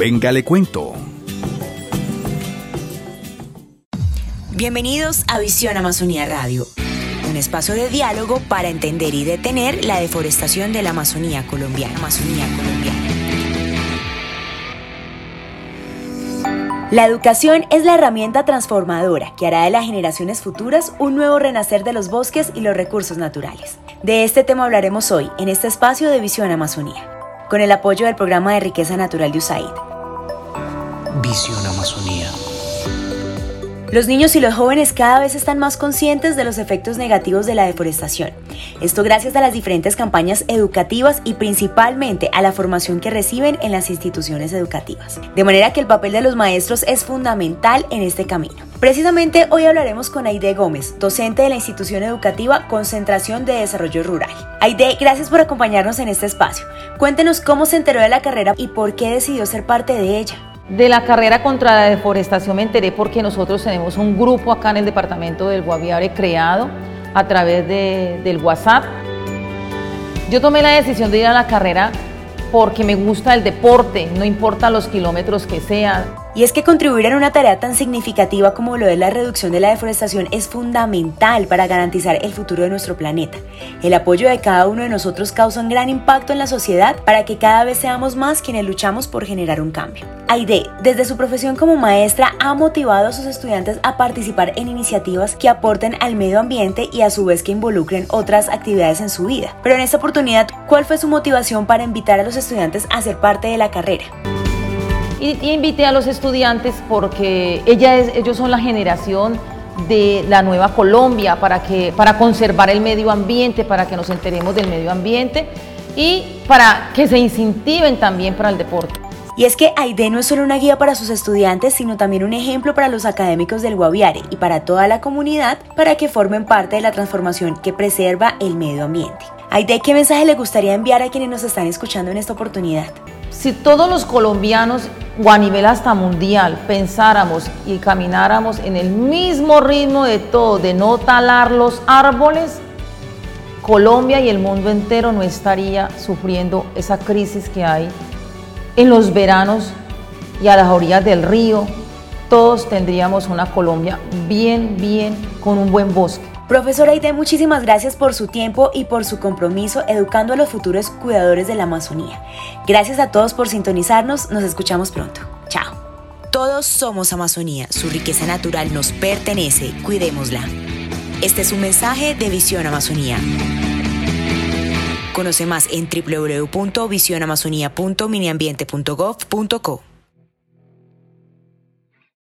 Venga, le cuento. Bienvenidos a Visión Amazonía Radio, un espacio de diálogo para entender y detener la deforestación de la Amazonía colombiana. Amazonía colombiana. La educación es la herramienta transformadora que hará de las generaciones futuras un nuevo renacer de los bosques y los recursos naturales. De este tema hablaremos hoy en este espacio de Visión Amazonía, con el apoyo del programa de riqueza natural de USAID. Visión Amazonía. Los niños y los jóvenes cada vez están más conscientes de los efectos negativos de la deforestación. Esto gracias a las diferentes campañas educativas y principalmente a la formación que reciben en las instituciones educativas. De manera que el papel de los maestros es fundamental en este camino. Precisamente hoy hablaremos con Aide Gómez, docente de la institución educativa Concentración de Desarrollo Rural. Aide, gracias por acompañarnos en este espacio. Cuéntenos cómo se enteró de la carrera y por qué decidió ser parte de ella. De la carrera contra la deforestación me enteré porque nosotros tenemos un grupo acá en el departamento del Guaviare creado a través de, del WhatsApp. Yo tomé la decisión de ir a la carrera porque me gusta el deporte, no importa los kilómetros que sean. Y es que contribuir en una tarea tan significativa como lo es la reducción de la deforestación es fundamental para garantizar el futuro de nuestro planeta. El apoyo de cada uno de nosotros causa un gran impacto en la sociedad para que cada vez seamos más quienes luchamos por generar un cambio. Aide, desde su profesión como maestra, ha motivado a sus estudiantes a participar en iniciativas que aporten al medio ambiente y a su vez que involucren otras actividades en su vida. Pero en esta oportunidad, ¿cuál fue su motivación para invitar a los estudiantes a ser parte de la carrera? Y, invité a los estudiantes porque ellos son la generación de la nueva Colombia para, que, para conservar el medio ambiente, para que nos enteremos del medio ambiente y para que se incentiven también para el deporte. Y es que AIDE no es solo una guía para sus estudiantes, sino también un ejemplo para los académicos del Guaviare y para toda la comunidad para que formen parte de la transformación que preserva el medio ambiente. Aide, ¿qué mensaje le gustaría enviar a quienes nos están escuchando en esta oportunidad? Si todos los colombianos o a nivel hasta mundial pensáramos y camináramos en el mismo ritmo de todo, de no talar los árboles, Colombia y el mundo entero no estaría sufriendo esa crisis que hay en los veranos y a las orillas del río. Todos tendríamos una Colombia bien, bien, con un buen bosque. Profesora Aide, muchísimas gracias por su tiempo y por su compromiso educando a los futuros cuidadores de la Amazonía. Gracias a todos por sintonizarnos, nos escuchamos pronto. Chao. Todos somos Amazonía, su riqueza natural nos pertenece, cuidémosla. Este es un mensaje de Visión Amazonía. Conoce más en www.visionamazonía.miniambiente.gov.co.